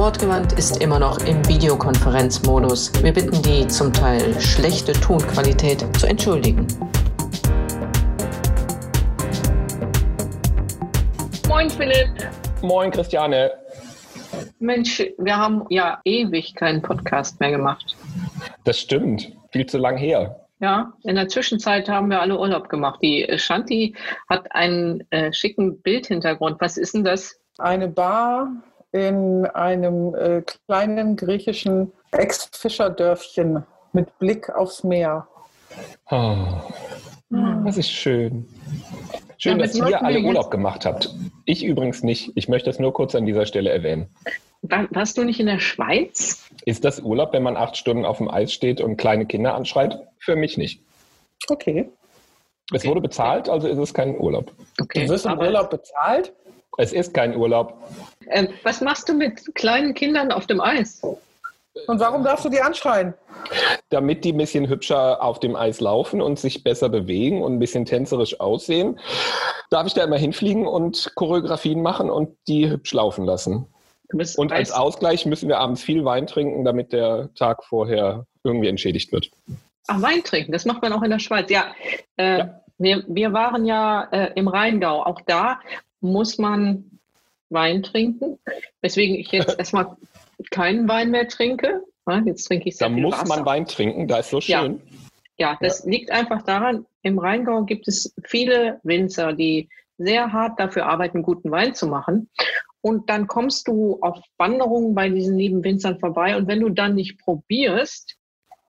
Wortgewandt ist immer noch im Videokonferenzmodus. Wir bitten die zum Teil schlechte Tonqualität zu entschuldigen. Moin Philipp. Moin Christiane. Mensch, wir haben ja ewig keinen Podcast mehr gemacht. Das stimmt. Viel zu lang her. Ja, in der Zwischenzeit haben wir alle Urlaub gemacht. Die Shanti hat einen äh, schicken Bildhintergrund. Was ist denn das? Eine Bar in einem äh, kleinen griechischen Ex-Fischerdörfchen mit Blick aufs Meer. Oh, das ist schön. Schön, Damit dass ihr alle Urlaub gemacht habt. Ich übrigens nicht. Ich möchte das nur kurz an dieser Stelle erwähnen. War, warst du nicht in der Schweiz? Ist das Urlaub, wenn man acht Stunden auf dem Eis steht und kleine Kinder anschreit? Für mich nicht. Okay. Es wurde bezahlt, also ist es kein Urlaub. Okay. Du wirst im Urlaub bezahlt? Es ist kein Urlaub. Äh, was machst du mit kleinen Kindern auf dem Eis? Und warum darfst du die anschreien? Damit die ein bisschen hübscher auf dem Eis laufen und sich besser bewegen und ein bisschen tänzerisch aussehen, darf ich da immer hinfliegen und Choreografien machen und die hübsch laufen lassen. Und als Ausgleich müssen wir abends viel Wein trinken, damit der Tag vorher irgendwie entschädigt wird. Ach, Wein trinken, das macht man auch in der Schweiz. Ja, äh, Ja. Wir, wir waren ja äh, im Rheingau. Auch da muss man Wein trinken. Weswegen ich jetzt erstmal keinen Wein mehr trinke. Ja, Jetzt trinke ich sehr Da viel muss Wasser. man Wein trinken, da ist so Ja. schön. Ja, das liegt einfach daran, im Rheingau gibt es viele Winzer, die sehr hart dafür arbeiten, guten Wein zu machen. Und dann kommst du auf Wanderungen bei diesen lieben Winzern vorbei. Und wenn du dann nicht probierst,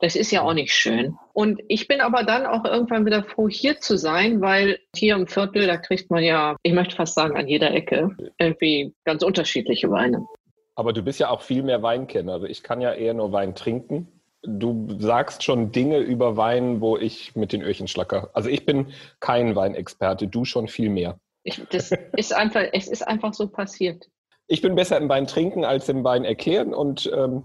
das ist ja auch nicht schön. Und ich bin aber dann auch irgendwann wieder froh, hier zu sein, weil hier im Viertel, da kriegt man ja, ich möchte fast sagen, an jeder Ecke irgendwie ganz unterschiedliche Weine. Aber du bist ja auch viel mehr Weinkenner. Also ich kann ja eher nur Wein trinken. Du sagst schon Dinge über Wein, wo ich mit den Öhrchen schlacker. Also ich bin kein Weinexperte, du schon viel mehr. Ich, das ist einfach, es ist einfach so passiert. Ich bin besser im Wein trinken als im Wein erklären und ähm,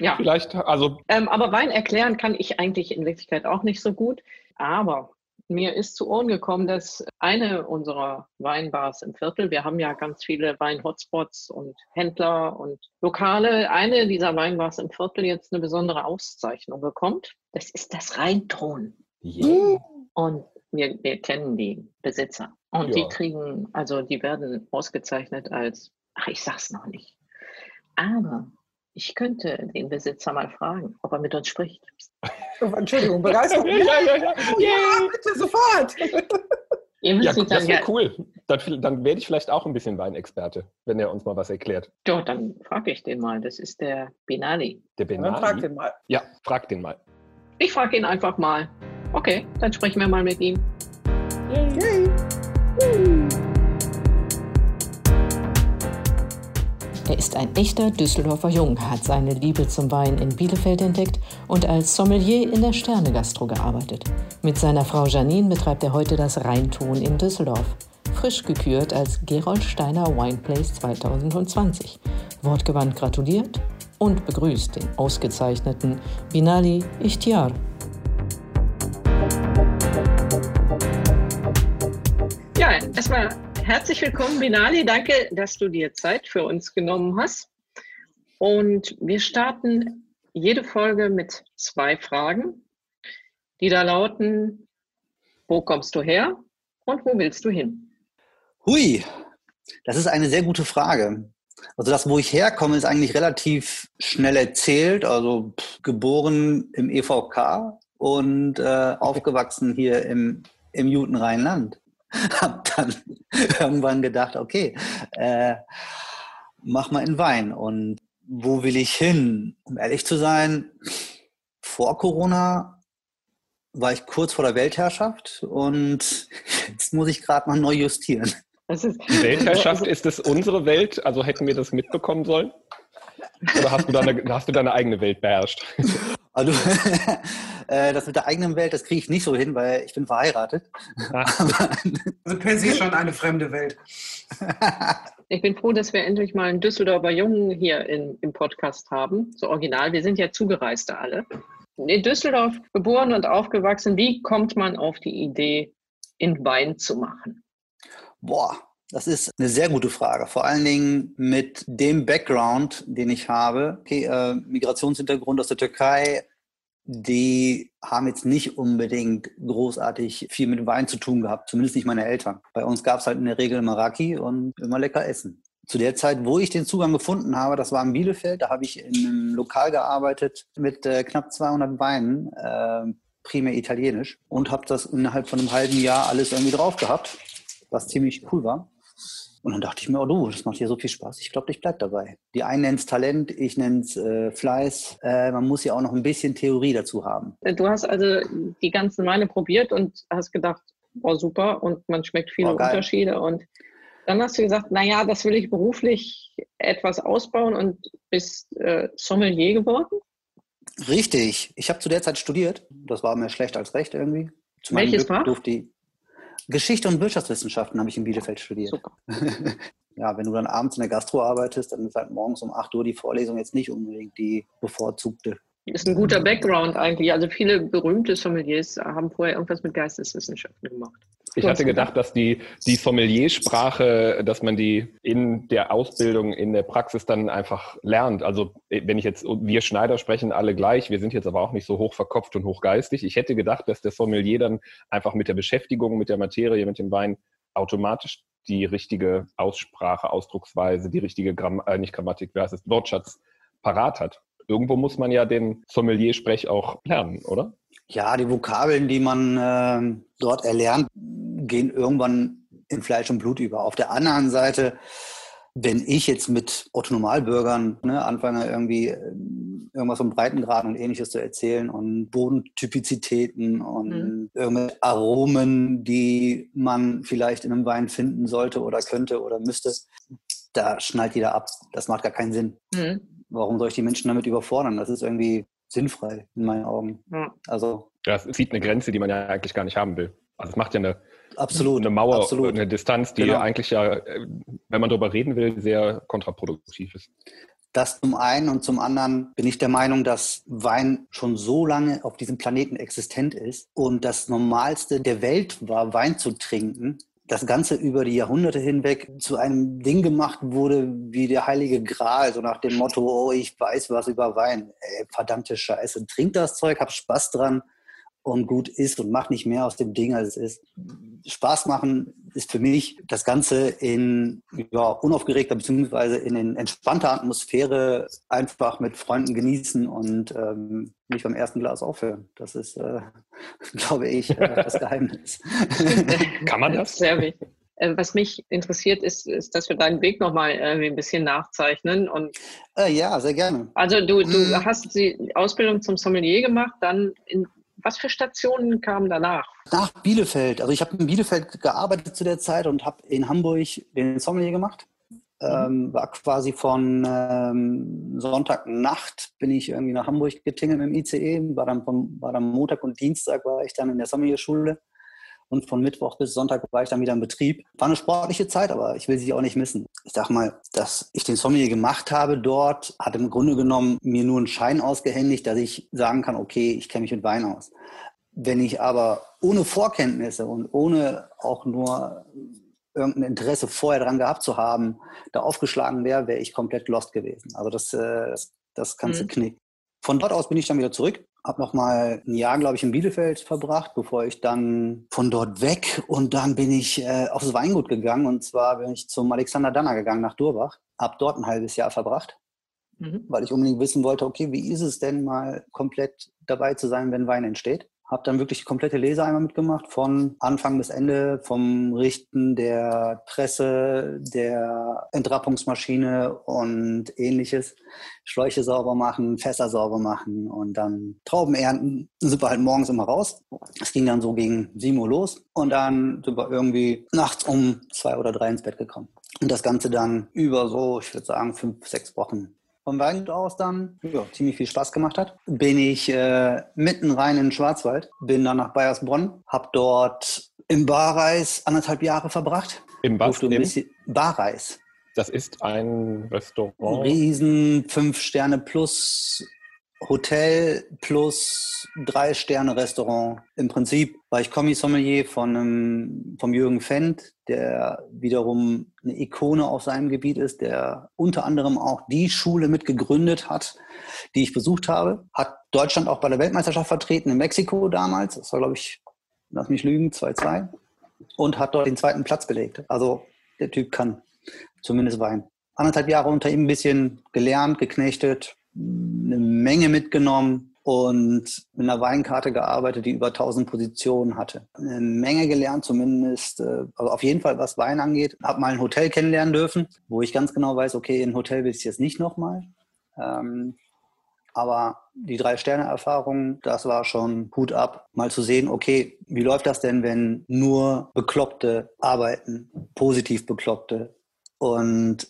Ja. vielleicht, also Ähm, aber Wein erklären kann ich eigentlich in Wirklichkeit auch nicht so gut. Aber mir ist zu Ohren gekommen, dass eine unserer Weinbars im Viertel, wir haben ja ganz viele Wein-Hotspots und Händler und Lokale, eine dieser Weinbars im Viertel jetzt eine besondere Auszeichnung bekommt. Das ist das Rheinton. yeah. Und wir, wir kennen die Besitzer. Und die Ja. kriegen, also die werden ausgezeichnet als, ach, ich sag's noch nicht. Aber ich könnte den Besitzer mal fragen, ob er mit uns spricht. Oh, Entschuldigung, begeistert. ja, ja, ja, ja. ja, bitte sofort. Ja, das wäre cool. Dann, dann werde ich vielleicht auch ein bisschen Weinexperte, wenn er uns mal was erklärt. ja, dann frage ich den mal. Das ist der Binali. Der Dann frag Benali. den mal. Ja, frag den mal. Ich frage ihn einfach mal. Okay, dann sprechen wir mal mit ihm. Yay. Er ist ein echter Düsseldorfer Jung, hat seine Liebe zum Wein in Bielefeld entdeckt und als Sommelier in der Sterne-Gastro gearbeitet. Mit seiner Frau Janine betreibt er heute das Rheinton in Düsseldorf. Frisch gekürt als Gerold Steiner Wineplace 2020. Wortgewandt gratuliert und begrüßt den ausgezeichneten Binali Ichtiar. Ja, erstmal herzlich willkommen, Binali. Danke, dass du dir Zeit für uns genommen hast. Und wir starten jede Folge mit zwei Fragen, die da lauten, wo kommst du her und wo willst du hin? Hui, das ist eine sehr gute Frage. Also das, wo ich herkomme, ist eigentlich relativ schnell erzählt. Also geboren im EVK und äh, aufgewachsen hier im, im Jutenrheinland. Hab dann irgendwann gedacht, okay, äh, mach mal in Wein. Und wo will ich hin? Um ehrlich zu sein, vor Corona war ich kurz vor der Weltherrschaft und jetzt muss ich gerade mal neu justieren. Das Die Weltherrschaft, ist es unsere Welt? Also hätten wir das mitbekommen sollen? Oder hast du deine, hast du deine eigene Welt beherrscht? Also, äh, das mit der eigenen Welt, das kriege ich nicht so hin, weil ich bin verheiratet. also per se schon eine fremde Welt. Ich bin froh, dass wir endlich mal einen Düsseldorfer Jungen hier in, im Podcast haben. So original. Wir sind ja Zugereiste alle. In Düsseldorf geboren und aufgewachsen. Wie kommt man auf die Idee, in Wein zu machen? Boah, das ist eine sehr gute Frage. Vor allen Dingen mit dem Background, den ich habe. Okay, äh, Migrationshintergrund aus der Türkei. Die haben jetzt nicht unbedingt großartig viel mit Wein zu tun gehabt, zumindest nicht meine Eltern. Bei uns gab es halt in der Regel Maraki und immer lecker essen. Zu der Zeit, wo ich den Zugang gefunden habe, das war in Bielefeld, da habe ich in einem Lokal gearbeitet mit äh, knapp 200 Weinen, äh, primär italienisch, und habe das innerhalb von einem halben Jahr alles irgendwie drauf gehabt, was ziemlich cool war. Und dann dachte ich mir, oh du, das macht hier so viel Spaß. Ich glaube, ich bleibe dabei. Die einen nennen es Talent, ich nenne es äh, Fleiß. Äh, man muss ja auch noch ein bisschen Theorie dazu haben. Du hast also die ganzen Weine probiert und hast gedacht, oh super, und man schmeckt viele oh, Unterschiede. Und dann hast du gesagt, naja, das will ich beruflich etwas ausbauen und bist äh, Sommelier geworden? Richtig. Ich habe zu der Zeit studiert. Das war mehr schlecht als recht irgendwie. Zu Welches Glück Fach? Durfte ich, Geschichte und Wirtschaftswissenschaften habe ich in Bielefeld studiert. Super. ja, wenn du dann abends in der Gastro arbeitest, dann ist halt morgens um 8 Uhr die Vorlesung jetzt nicht unbedingt die bevorzugte. Das ist ein guter Background eigentlich. Also viele berühmte Sommeliers haben vorher irgendwas mit Geisteswissenschaften gemacht. Ich hatte gedacht, dass die, die Sommeliersprache, dass man die in der Ausbildung, in der Praxis dann einfach lernt. Also wenn ich jetzt, wir Schneider sprechen alle gleich, wir sind jetzt aber auch nicht so hoch verkopft und hochgeistig. Ich hätte gedacht, dass der Sommelier dann einfach mit der Beschäftigung, mit der Materie, mit dem Wein automatisch die richtige Aussprache, Ausdrucksweise, die richtige Gramm äh, nicht Grammatik, wie heißt es, Wortschatz parat hat. Irgendwo muss man ja den Sommelier-Sprech auch lernen, oder? Ja, die Vokabeln, die man äh, dort erlernt, gehen irgendwann in Fleisch und Blut über. Auf der anderen Seite, wenn ich jetzt mit Otto-Normalbürgern ne, anfange, irgendwie äh, irgendwas vom Breitengrad und ähnliches zu erzählen und Bodentypizitäten und mhm. irgendwelche Aromen, die man vielleicht in einem Wein finden sollte oder könnte oder müsste, da schnallt jeder ab. Das macht gar keinen Sinn. Mhm. Warum soll ich die Menschen damit überfordern? Das ist irgendwie sinnfrei in meinen Augen. Mhm. Also ja, es zieht eine Grenze, die man ja eigentlich gar nicht haben will. Also es macht ja eine, absolut, eine Mauer, absolut. eine Distanz, die genau. eigentlich ja, wenn man darüber reden will, sehr kontraproduktiv ist. Das zum einen und zum anderen bin ich der Meinung, dass Wein schon so lange auf diesem Planeten existent ist und das Normalste der Welt war, Wein zu trinken. Das Ganze über die Jahrhunderte hinweg zu einem Ding gemacht wurde wie der Heilige Gral, so nach dem Motto, oh, ich weiß was über Wein. Ey, verdammte Scheiße, trink das Zeug, hab Spaß dran und gut ist und mach nicht mehr aus dem Ding, als es ist. Spaß machen ist für mich das Ganze in ja, unaufgeregter bzw. in, in entspannter Atmosphäre einfach mit Freunden genießen und ähm, nicht beim ersten Glas aufhören. Das ist, äh, glaube ich, äh, das Geheimnis. Kann man das? Sehr wichtig. Äh, was mich interessiert, ist, ist, dass wir deinen Weg nochmal äh, ein bisschen nachzeichnen. Und äh, ja, sehr gerne. Also du, du mm. hast die Ausbildung zum Sommelier gemacht, dann in was für Stationen kamen danach? Nach Bielefeld. Also ich habe in Bielefeld gearbeitet zu der Zeit und habe in Hamburg den Sommelier gemacht. Mhm. Ähm, war quasi von ähm, Sonntagnacht bin ich irgendwie nach Hamburg getingelt mit dem ICE, war dann, vom, war dann Montag und Dienstag war ich dann in der Sommelierschule und von Mittwoch bis Sonntag war ich dann wieder im Betrieb. War eine sportliche Zeit, aber ich will sie auch nicht missen. Ich sag mal, dass ich den Sommelier gemacht habe dort, hat im Grunde genommen mir nur einen Schein ausgehändigt, dass ich sagen kann, okay, ich kenne mich mit Wein aus. Wenn ich aber ohne Vorkenntnisse und ohne auch nur irgendein Interesse vorher dran gehabt zu haben, da aufgeschlagen wäre, wäre ich komplett lost gewesen. Also das, äh, das, das kannst mhm. du knicken. Von dort aus bin ich dann wieder zurück habe noch mal ein Jahr, glaube ich, in Bielefeld verbracht, bevor ich dann von dort weg und dann bin ich äh, aufs Weingut gegangen und zwar bin ich zum Alexander Danner gegangen nach Durbach, habe dort ein halbes Jahr verbracht, mhm. weil ich unbedingt wissen wollte, okay, wie ist es denn mal komplett dabei zu sein, wenn Wein entsteht? Habe dann wirklich die komplette Lese einmal mitgemacht, von Anfang bis Ende, vom Richten der Presse, der Entrappungsmaschine und ähnliches. Schläuche sauber machen, Fässer sauber machen und dann Trauben ernten. Dann sind wir halt morgens immer raus. Es ging dann so gegen 7 Uhr los und dann sind wir irgendwie nachts um zwei oder drei ins Bett gekommen. Und das Ganze dann über so, ich würde sagen, fünf, sechs Wochen vom Weingut aus dann ja, ziemlich viel Spaß gemacht hat, bin ich äh, mitten rein in den Schwarzwald, bin dann nach Bayersbronn, habe dort im Barreis anderthalb Jahre verbracht. Im bisschen Barreis. Das ist ein Restaurant. Riesen fünf Sterne plus Hotel plus drei Sterne Restaurant. Im Prinzip war ich Kommissommelier von einem, vom Jürgen Fendt, der wiederum eine Ikone auf seinem Gebiet ist, der unter anderem auch die Schule mit gegründet hat, die ich besucht habe. Hat Deutschland auch bei der Weltmeisterschaft vertreten in Mexiko damals. Das war, glaube ich, lass mich lügen, 2-2. Und hat dort den zweiten Platz belegt. Also der Typ kann zumindest Wein. Anderthalb Jahre unter ihm ein bisschen gelernt, geknechtet, eine Menge mitgenommen und mit einer Weinkarte gearbeitet, die über 1000 Positionen hatte. Eine Menge gelernt, zumindest, äh, also auf jeden Fall, was Wein angeht. Hab mal ein Hotel kennenlernen dürfen, wo ich ganz genau weiß, okay, in ein Hotel will ich jetzt nicht nochmal. Ähm, aber die Drei-Sterne-Erfahrung, das war schon Hut ab, mal zu sehen, okay, wie läuft das denn, wenn nur Bekloppte arbeiten, positiv Bekloppte und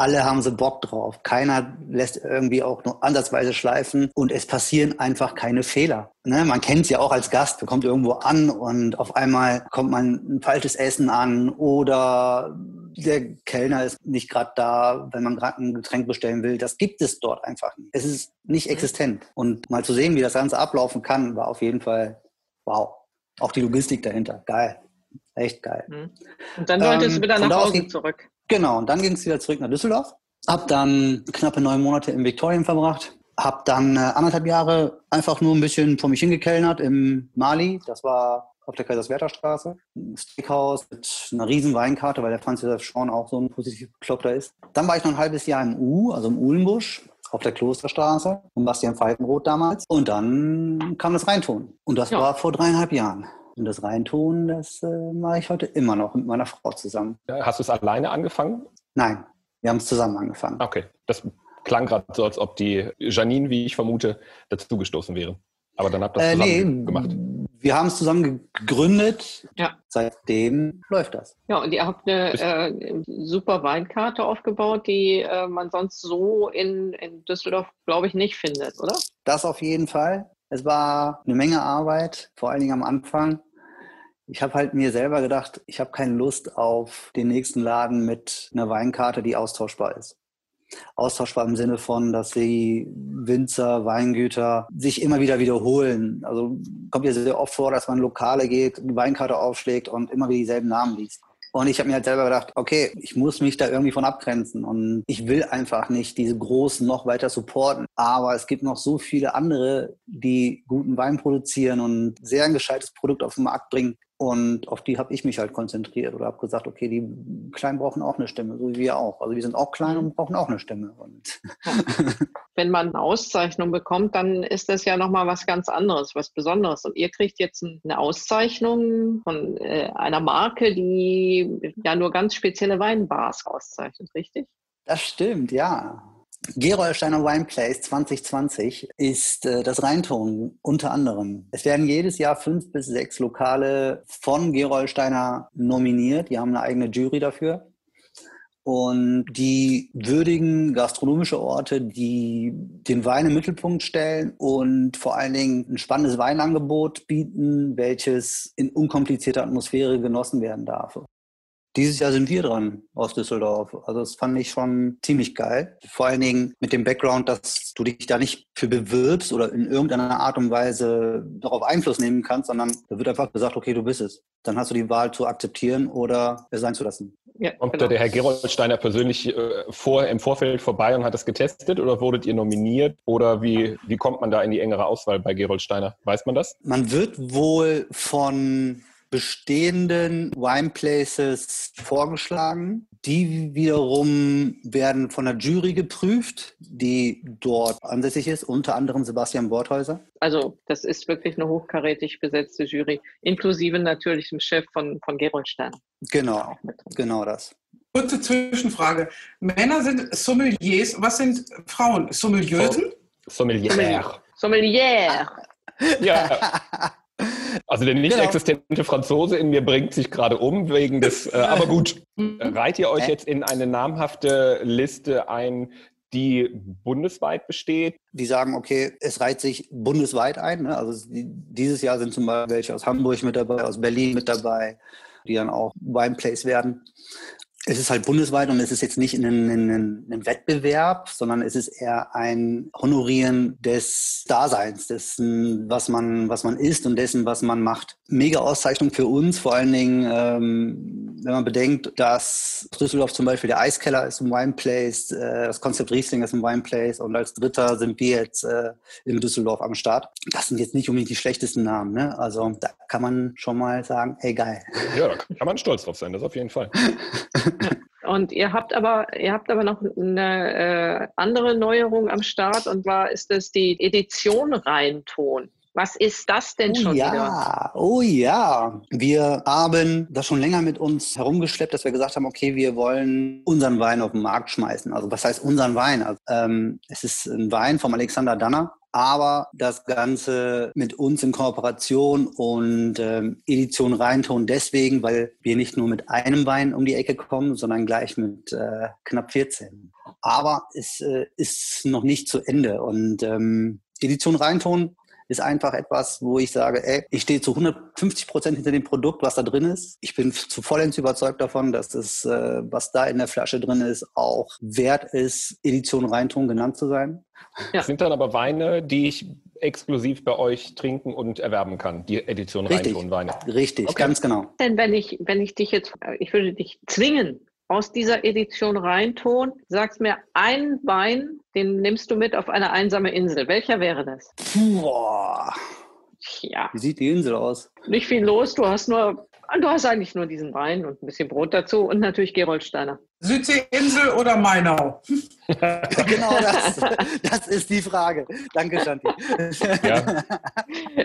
alle haben so Bock drauf. Keiner lässt irgendwie auch nur ansatzweise schleifen und es passieren einfach keine Fehler. Ne? Man kennt es ja auch als Gast. Man kommt irgendwo an und auf einmal kommt man ein falsches Essen an oder der Kellner ist nicht gerade da, wenn man gerade ein Getränk bestellen will. Das gibt es dort einfach nicht. Es ist nicht mhm. existent. Und mal zu sehen, wie das Ganze ablaufen kann, war auf jeden Fall wow. Auch die Logistik dahinter. Geil. Echt geil. Mhm. Und dann wolltest ähm, du wieder nach Hause zurück. Genau, und dann ging es wieder zurück nach Düsseldorf. Hab dann knappe neun Monate im Viktorien verbracht. Hab dann äh, anderthalb Jahre einfach nur ein bisschen vor mich hingekellnert im Mali. Das war auf der Kaiserswerther Straße. Ein Steakhouse mit einer riesen Weinkarte, weil der Franz Josef Schorn auch so ein positiv Bekloppter ist. Dann war ich noch ein halbes Jahr im U, also im Uhlenbusch auf der Klosterstraße, um Bastian Pfeifenroth damals. Und dann kam das Reintun. Und das ja. war vor dreieinhalb Jahren. Und das Reintun, das äh, mache ich heute immer noch mit meiner Frau zusammen. Hast du es alleine angefangen? Nein, wir haben es zusammen angefangen. Okay, das klang gerade so, als ob die Janine, wie ich vermute, dazu gestoßen wäre. Aber dann habt ihr das zusammen äh, nee, gemacht. Wir haben es zusammen gegründet. Ja. Seitdem läuft das. Ja, und ihr habt eine äh, super Weinkarte aufgebaut, die äh, man sonst so in, in Düsseldorf, glaube ich, nicht findet, oder? Das auf jeden Fall. Es war eine Menge Arbeit, vor allen Dingen am Anfang ich habe halt mir selber gedacht, ich habe keine Lust auf den nächsten Laden mit einer Weinkarte, die austauschbar ist. Austauschbar im Sinne von, dass die Winzer, Weingüter sich immer wieder wiederholen. Also kommt ja sehr oft vor, dass man Lokale geht, die Weinkarte aufschlägt und immer wieder dieselben Namen liest. Und ich habe mir halt selber gedacht, okay, ich muss mich da irgendwie von abgrenzen und ich will einfach nicht diese Großen noch weiter supporten. Aber es gibt noch so viele andere, die guten Wein produzieren und sehr ein gescheites Produkt auf den Markt bringen. Und auf die habe ich mich halt konzentriert oder habe gesagt, okay, die Kleinen brauchen auch eine Stimme, so wie wir auch. Also wir sind auch klein und brauchen auch eine Stimme. Und Wenn man eine Auszeichnung bekommt, dann ist das ja nochmal was ganz anderes, was Besonderes. Und ihr kriegt jetzt eine Auszeichnung von äh, einer Marke, die ja nur ganz spezielle Weinbars auszeichnet, richtig? Das stimmt, ja. Gerolsteiner Wine Place 2020 ist äh, das Rheinton unter anderem. Es werden jedes Jahr fünf bis sechs Lokale von Gerolsteiner nominiert. Die haben eine eigene Jury dafür. Und die würdigen gastronomische Orte, die den Wein im Mittelpunkt stellen und vor allen Dingen ein spannendes Weinangebot bieten, welches in unkomplizierter Atmosphäre genossen werden darf. Dieses Jahr sind wir dran aus Düsseldorf. Also das fand ich schon ziemlich geil. Vor allen Dingen mit dem Background, dass du dich da nicht für bewirbst oder in irgendeiner Art und Weise darauf Einfluss nehmen kannst, sondern da wird einfach gesagt, okay, du bist es. Dann hast du die Wahl zu akzeptieren oder es sein zu lassen. Ja, Kommt genau. der Herr Geroldsteiner persönlich äh, vor, im Vorfeld vorbei und hat das getestet oder wurdet ihr nominiert? Oder wie, wie kommt man da in die engere Auswahl bei Geroldsteiner? Weiß man das? Man wird wohl von bestehenden Wineplaces vorgeschlagen. Die wiederum werden von der Jury geprüft, die dort ansässig ist, unter anderem Sebastian Borthäuser. Also das ist wirklich eine hochkarätig besetzte Jury, inklusive natürlich dem Chef von, von Gerold Stern. Genau, genau das. Kurze Zwischenfrage. Männer sind Sommeliers, was sind Frauen? Sommelieusen? Sommelier. Sommelier. Ja. Also der nicht genau. existente Franzose in mir bringt sich gerade um wegen des. Äh, aber gut, reiht ihr euch jetzt in eine namhafte Liste ein die bundesweit besteht. Die sagen, okay, es reiht sich bundesweit ein. Ne? Also dieses Jahr sind zum Beispiel welche aus Hamburg mit dabei, aus Berlin mit dabei, die dann auch Wineplays werden es ist halt bundesweit und es ist jetzt nicht ein, ein, ein, Wettbewerb, sondern es ist eher ein Honorieren des Daseins, dessen, was man, was man ist und dessen, was man macht. Mega Auszeichnung für uns, vor allen Dingen, ähm, wenn man bedenkt, dass Düsseldorf zum Beispiel der Eiskeller ist im Wineplace, äh, das Konzept Riesling ist im Wineplace und als Dritter sind wir jetzt äh, in Düsseldorf am Start. Das sind jetzt nicht unbedingt die schlechtesten Namen, ne? Also da kann man schon mal sagen, ey geil. Ja, da kann man stolz drauf sein, das auf jeden Fall. Und ihr habt aber, ihr habt aber noch eine äh, andere Neuerung am Start und zwar ist es die Edition Reinton. Was ist das denn oh schon ja, wieder? Oh ja, wir haben das schon länger mit uns herumgeschleppt, dass wir gesagt haben, okay, wir wollen unseren Wein auf den Markt schmeißen. Also was heißt unseren Wein? Also, ähm, es ist ein Wein vom Alexander Danner, aber das Ganze mit uns in Kooperation und ähm, Edition Reinton deswegen, weil wir nicht nur mit einem Wein um die Ecke kommen, sondern gleich mit äh, knapp 14. Aber es äh, ist noch nicht zu Ende und ähm, Edition Reinton ist einfach etwas, wo ich sage, ey, ich stehe zu 150 Prozent hinter dem Produkt, was da drin ist. Ich bin zu vollends überzeugt davon, dass es, äh, was da in der Flasche drin ist, auch wert ist, Edition Reinton genannt zu sein. Ja. Das sind dann aber Weine, die ich exklusiv bei euch trinken und erwerben kann, die Edition Richtig. Reinton Weine. Richtig, okay. ganz genau. Denn wenn ich, wenn ich dich jetzt, ich würde dich zwingen, aus dieser Edition Rheinton. Sagst mir einen Wein, den nimmst du mit auf eine einsame Insel. Welcher wäre das? Boah. Ja. Wie sieht die Insel aus? Nicht viel los. Du hast nur, du hast eigentlich nur diesen Wein und ein bisschen Brot dazu und natürlich Geroldsteiner. Südseeinsel oder Mainau? genau das, das ist die Frage. Danke, Shanti. Ja.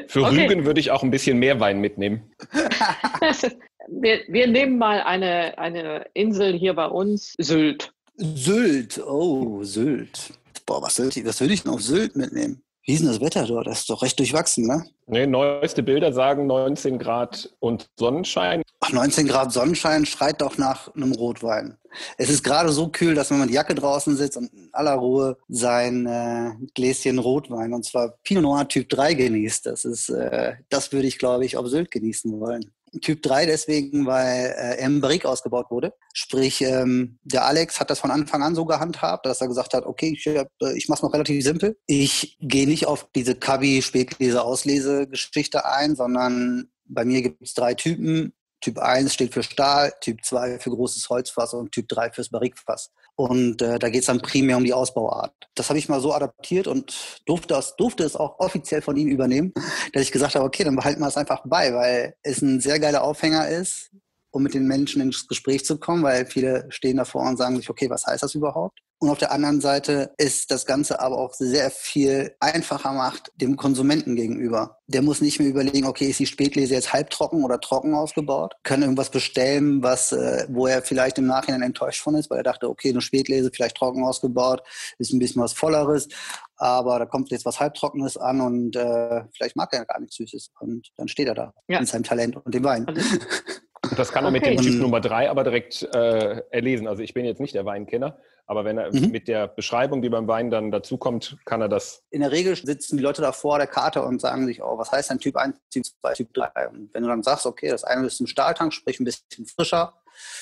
Für okay. Rügen würde ich auch ein bisschen mehr Wein mitnehmen. wir, wir nehmen mal eine, eine Insel hier bei uns, Sylt. Sylt, oh, Sylt. Boah, was, soll ich, was würde ich denn auf Sylt mitnehmen? Wie ist denn das Wetter dort? Das ist doch recht durchwachsen, ne? Nee, neueste Bilder sagen 19 Grad und Sonnenschein. Ach, 19 Grad Sonnenschein schreit doch nach einem Rotwein. Es ist gerade so kühl, dass wenn man die Jacke draußen sitzt und in aller Ruhe sein äh, Gläschen Rotwein, und zwar Pinot Noir Typ 3 genießt. Das ist, äh, das würde ich, glaube ich, auf Sylt genießen wollen. Typ 3 deswegen, weil äh, Barrique ausgebaut wurde. Sprich, ähm, der Alex hat das von Anfang an so gehandhabt, dass er gesagt hat, okay, ich, äh, ich mache es noch relativ simpel. Ich gehe nicht auf diese Kabi-Spätlese-Auslese-Geschichte ein, sondern bei mir gibt es drei Typen. Typ 1 steht für Stahl, Typ 2 für großes Holzfass und Typ 3 fürs Barrikfass. Und äh, da geht es dann primär um die Ausbauart. Das habe ich mal so adaptiert und durfte, das, durfte es auch offiziell von ihm übernehmen, dass ich gesagt habe, okay, dann behalten wir es einfach bei, weil es ein sehr geiler Aufhänger ist, um mit den Menschen ins Gespräch zu kommen, weil viele stehen davor und sagen sich, okay, was heißt das überhaupt? Und auf der anderen Seite ist das Ganze aber auch sehr viel einfacher macht dem Konsumenten gegenüber. Der muss nicht mehr überlegen, okay, ist die Spätlese jetzt halbtrocken oder trocken ausgebaut? Kann irgendwas bestellen, was, äh, wo er vielleicht im Nachhinein enttäuscht von ist, weil er dachte, okay, eine Spätlese vielleicht trocken ausgebaut, ist ein bisschen was Volleres, aber da kommt jetzt was Halbtrockenes an und äh, vielleicht mag er ja gar nichts Süßes. Und dann steht er da ja. mit seinem Talent und dem Wein. Also, das kann er okay. mit dem Typ Nummer drei aber direkt äh, erlesen. Also ich bin jetzt nicht der Weinkenner, aber wenn er mhm. mit der Beschreibung, die beim Wein dann dazukommt, kann er das. In der Regel sitzen die Leute da vor der Karte und sagen sich, oh, was heißt denn Typ 1, Typ 2, Typ 3? Und wenn du dann sagst, okay, das eine ist ein Stahltank, sprich ein bisschen frischer,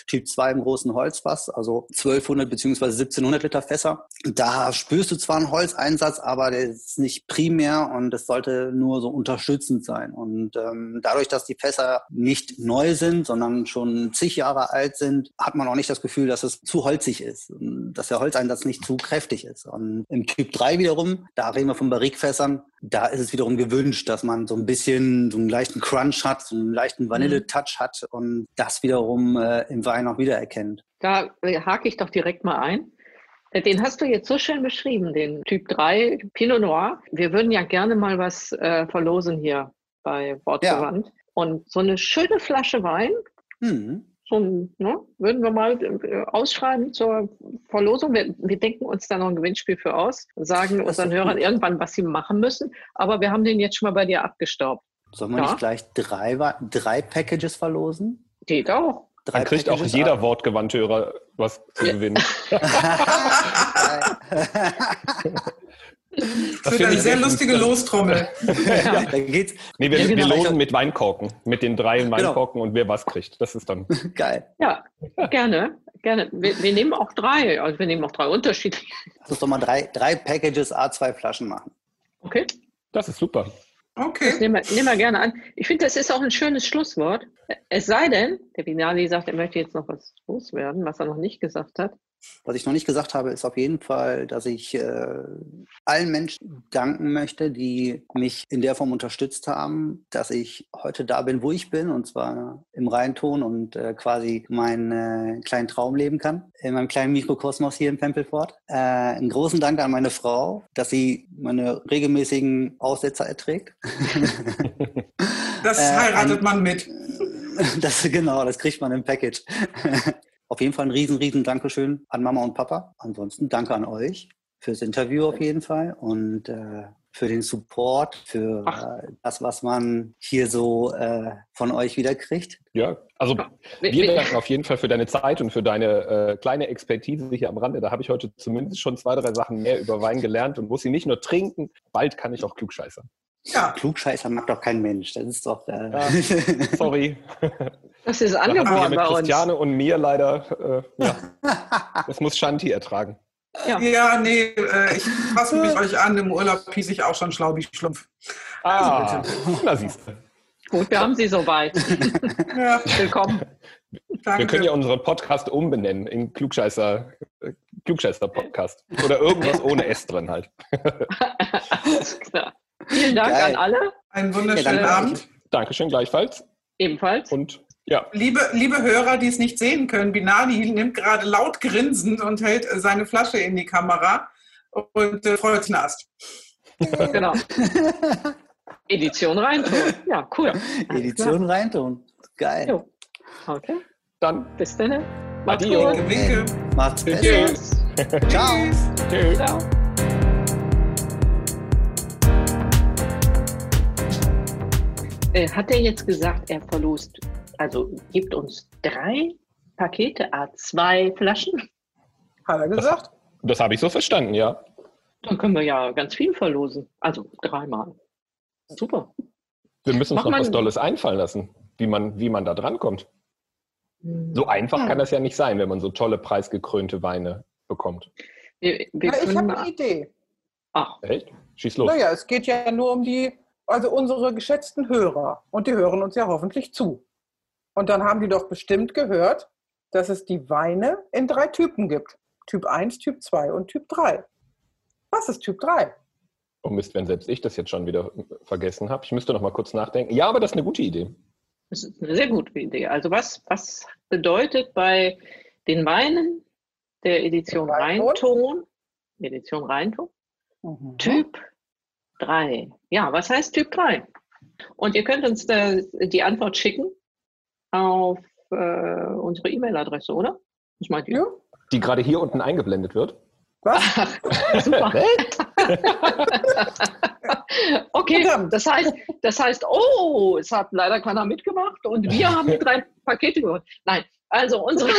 Typ 2 im großen Holzfass, also 1200 bzw. 1700 Liter Fässer. Da spürst du zwar einen Holzeinsatz, aber der ist nicht primär und es sollte nur so unterstützend sein. Und ähm, dadurch, dass die Fässer nicht neu sind, sondern schon zig Jahre alt sind, hat man auch nicht das Gefühl, dass es zu holzig ist, dass der Holzeinsatz nicht zu kräftig ist. Und im Typ 3 wiederum, da reden wir von Barrikfässern, da ist es wiederum gewünscht, dass man so ein bisschen so einen leichten Crunch hat, so einen leichten Vanille-Touch hat und das wiederum äh, im Wein auch wiedererkennt. Da hake ich doch direkt mal ein. Den hast du jetzt so schön beschrieben, den Typ 3 Pinot Noir. Wir würden ja gerne mal was äh, verlosen hier bei Wortverwandt. Ja. Und so eine schöne Flasche Wein, mhm. so ein, ne, würden wir mal äh, ausschreiben zur Verlosung. Wir, wir, denken uns da noch ein Gewinnspiel für aus, sagen unseren Hörern irgendwann, was sie machen müssen. Aber wir haben den jetzt schon mal bei dir abgestaubt. Sollen wir ja? nicht gleich drei, drei Packages verlosen? Geht auch. Drei Dann kriegt auch Packages jeder ab. wortgewandte Hörer was zu gewinnen. Das wird finde eine ich sehr sehr lustige. Lostrommel. ja, da geht's Nee, wir, Ja, genau. wir losen mit Weinkorken, mit den drei Weinkorken und wer was kriegt. Das ist dann. geil. Ja, gerne, gerne. Wir, wir nehmen auch drei, also wir nehmen auch drei unterschiedliche. Lass uns doch mal drei, drei Packages A2 Flaschen machen. Okay, Das ist super. Das Okay. nehmen wir, nehmen wir gerne an. Ich finde, das ist auch ein schönes Schlusswort. Es sei denn, der Binali sagt, er möchte jetzt noch was loswerden, was er noch nicht gesagt hat. Was ich noch nicht gesagt habe, ist auf jeden Fall, dass ich äh, allen Menschen danken möchte, die mich in der Form unterstützt haben, dass ich heute da bin, wo ich bin, und zwar im Rheinton und äh, quasi meinen äh, kleinen Traum leben kann, in meinem kleinen Mikrokosmos hier in Pempelfort. Äh, einen großen Dank an meine Frau, dass sie meine regelmäßigen Aussetzer erträgt. Das Äh, heiratet ein- man mit. Das, genau, das kriegt man im Package. auf jeden Fall ein riesen, riesen Dankeschön an Mama und Papa. Ansonsten danke an euch fürs Interview auf jeden Fall und äh, für den Support, für äh, das, was man hier so äh, von euch wieder kriegt. Ja, also Wir- wir wir- danken auf jeden Fall für deine Zeit und für deine äh, kleine Expertise hier am Rande. Da habe ich heute zumindest schon zwei, drei Sachen mehr über Wein gelernt und muss sie nicht nur trinken, bald kann ich auch klugscheißern. Ja. Klugscheißer mag doch kein Mensch. Das ist doch. Äh, Ja. Sorry. Das ist angeboren mit bei uns. Christiane und mir leider, äh, ja, das muss Shanti ertragen. Ja. Ja, nee, äh, ich passe mich euch an. Im Urlaub hieß ich auch schon schlau wie Schlumpf. Ah, na siehst du. Gut, wir haben Sie soweit. Ja, Willkommen. danke. Wir können ja unseren Podcast umbenennen in Klugscheißer, äh, Klugscheißer-Podcast. Oder irgendwas ohne S drin halt. Alles klar. Vielen Dank Geil. an alle. Einen wunderschönen Ja. Abend. Dankeschön gleichfalls. Ebenfalls. Und ja, Liebe, liebe Hörer, die es nicht sehen können, Binali nimmt gerade laut grinsend und hält seine Flasche in die Kamera und äh, Freudsknast. Genau. Edition Rheinton. Ja, cool. Alles klar. Edition reintun. Geil. Jo. Okay, dann bis dann. Macht's Adio. gut. Winke. Macht's besser. Tschüss. Ciao. tschüss. Ciao. Äh, Hat er jetzt gesagt, er verlost, also gibt uns drei Pakete A2 Flaschen? Hat er gesagt? Das habe ich so verstanden, ja. Dann können wir ja ganz viel verlosen. Also dreimal. Super. Wir müssen uns Mach noch was Dolles einfallen lassen, wie man, wie man da drankommt. So einfach Hm. kann das ja nicht sein, wenn man so tolle preisgekrönte Weine bekommt. Wir, wir Ja, ich habe eine Idee. ach, Echt? Schieß los. Naja, es geht ja nur um die, also unsere geschätzten Hörer. Und die hören uns ja hoffentlich zu. Und dann haben die doch bestimmt gehört, dass es die Weine in drei Typen gibt. Typ 1, Typ 2 und Typ 3. Was ist Typ 3? Oh Mist, wenn selbst ich das jetzt schon wieder vergessen habe. Ich müsste noch mal kurz nachdenken. Ja, aber das ist eine gute Idee. das ist eine sehr gute Idee. Also was, was bedeutet bei den Weinen der Edition Rheinton? Rheinton, Edition Rheinton, Mhm. Typ 3. Ja, was heißt Typ 3? Und ihr könnt uns da die Antwort schicken auf äh, unsere E-Mail-Adresse, oder? Was meint ihr? Ja, Die gerade hier unten eingeblendet wird. was? Ach, super. okay, das heißt, das heißt, oh, es hat leider keiner mitgemacht und wir haben die drei Pakete gehört. Nein, also unsere,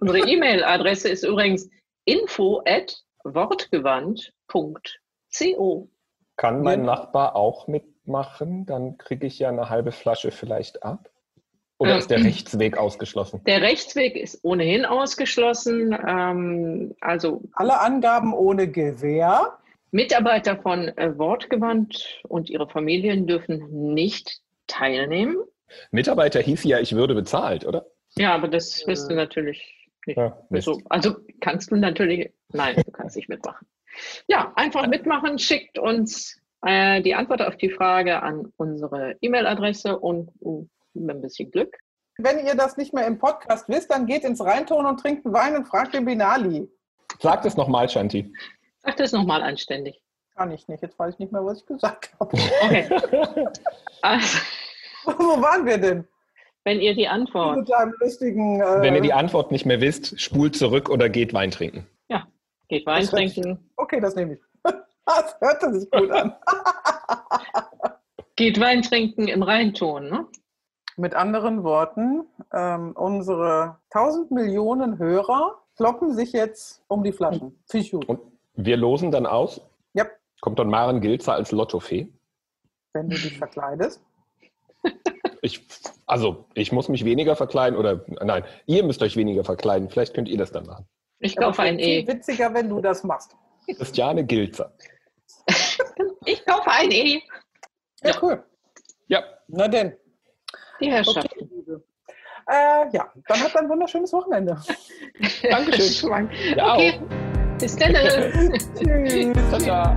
unsere E-Mail-Adresse ist übrigens info at wortgewandt.co. Kann mein Ja. Nachbar auch mitmachen? Dann kriege ich ja eine halbe Flasche vielleicht ab. Oder Ähm, ist der Rechtsweg ausgeschlossen? Der Rechtsweg ist ohnehin ausgeschlossen. Ähm, also Alle Angaben ohne Gewähr. Mitarbeiter von äh, Wortgewandt und ihre Familien dürfen nicht teilnehmen. Mitarbeiter hieß ja, ich würde bezahlt, oder? Ja, aber das wirst du natürlich nicht. Ja, Mist. So, also kannst du natürlich, nein, du kannst nicht mitmachen. Ja, einfach mitmachen, schickt uns äh, die Antwort auf die Frage an unsere E-Mail-Adresse und uh, mit ein bisschen Glück. Wenn ihr das nicht mehr im Podcast wisst, dann geht ins Rheinton und trinkt einen Wein und fragt den Binali. Sag das nochmal, Shanti. Sag das nochmal anständig. Kann ich nicht. Jetzt weiß ich nicht mehr, was ich gesagt habe. Okay. Also, Wo waren wir denn? wenn ihr die Antwort, Mit deinem lustigen. Äh, Wenn ihr die Antwort nicht mehr wisst, spult zurück oder geht Wein trinken. geht Wein Das trinken, Okay, das nehme ich. Das hörte sich gut an. geht Wein trinken im Rheinton, ne? Mit anderen Worten, ähm, unsere 1000 Millionen Hörer kloppen sich jetzt um die Flaschen. Gut. Und wir losen dann aus. Ja, Kommt dann Maren Gilzer als Lottofee? wenn du dich verkleidest. Ich, also, ich muss mich weniger verkleiden oder nein, ihr müsst euch weniger verkleiden. Vielleicht könnt ihr das dann machen. Ich kaufe ein viel E. witziger, wenn du das machst. Christiane Gilzer. Ich kaufe ein E. Ja, cool. Ja, Na denn. Die Okay, Herrschaften. Liebe. Äh, ja, dann habt ein wunderschönes Wochenende. Dankeschön. Ja, okay. Bis dann. Tschüss. ciao,